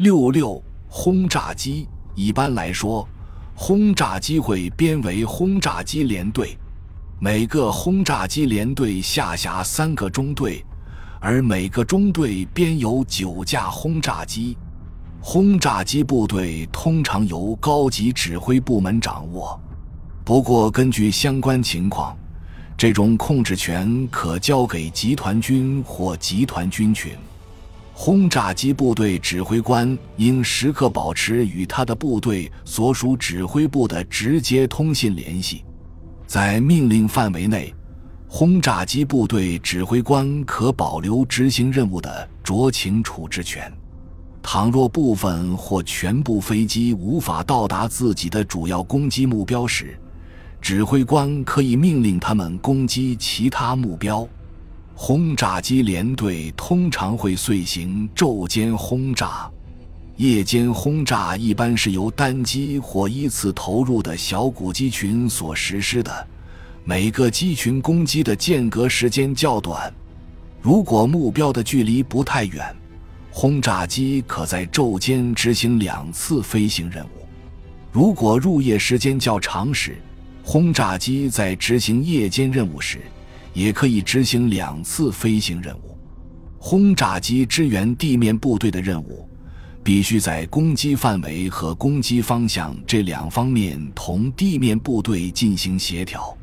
六六轰炸机一般来说，轰炸机会编为轰炸机连队，每个轰炸机连队下辖三个中队，而每个中队编有九架轰炸机。轰炸机部队通常由高级指挥部门掌握，不过根据相关情况，这种控制权可交给集团军或集团军群。轰炸机部队指挥官应时刻保持与他的部队所属指挥部的直接通信联系。在命令范围内，轰炸机部队指挥官可保留执行任务的酌情处置权。倘若部分或全部飞机无法到达自己的主要攻击目标时，指挥官可以命令他们攻击其他目标。轰炸机连队通常会遂行昼间轰炸，夜间轰炸一般是由单机或依次投入的小股机群所实施的，每个机群攻击的间隔时间较短。如果目标的距离不太远，轰炸机可在昼间执行两次飞行任务；如果入夜时间较长时，轰炸机在执行夜间任务时。也可以执行两次飞行任务。轰炸机支援地面部队的任务，必须在攻击范围和攻击方向这两方面同地面部队进行协调。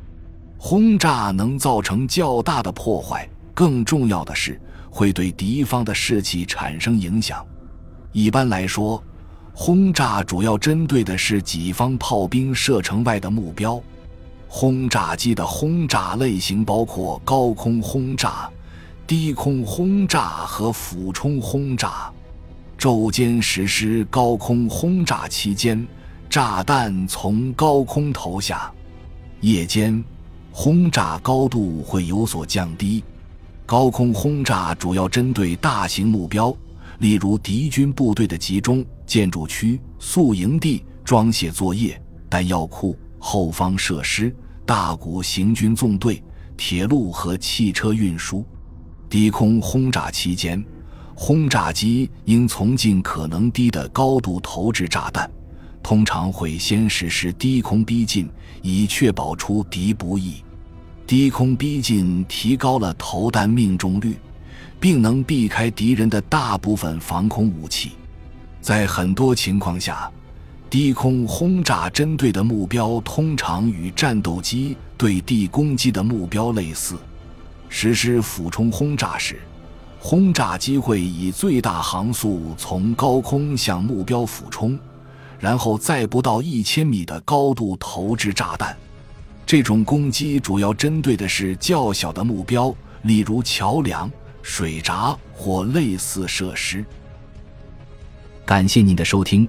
轰炸能造成较大的破坏，更重要的是会对敌方的士气产生影响。一般来说，轰炸主要针对的是己方炮兵射程外的目标。轰炸机的轰炸类型包括高空轰炸、低空轰炸和俯冲轰炸。昼间实施高空轰炸期间，炸弹从高空投下；夜间，轰炸高度会有所降低。高空轰炸主要针对大型目标，例如敌军部队的集中、建筑区、宿营地、装卸作业、弹药库。后方设施、大股行军纵队、铁路和汽车运输。低空轰炸期间，轰炸机应从尽可能低的高度投掷炸弹，通常会先实施低空逼近，以确保出敌不意。低空逼近提高了投弹命中率，并能避开敌人的大部分防空武器。在很多情况下。低空轰炸针对的目标通常与战斗机对地攻击的目标类似。实施俯冲轰炸时，轰炸机会以最大航速从高空向目标俯冲，然后在不到一千米的高度投掷炸弹。这种攻击主要针对的是较小的目标，例如桥梁、水闸或类似设施。感谢您的收听。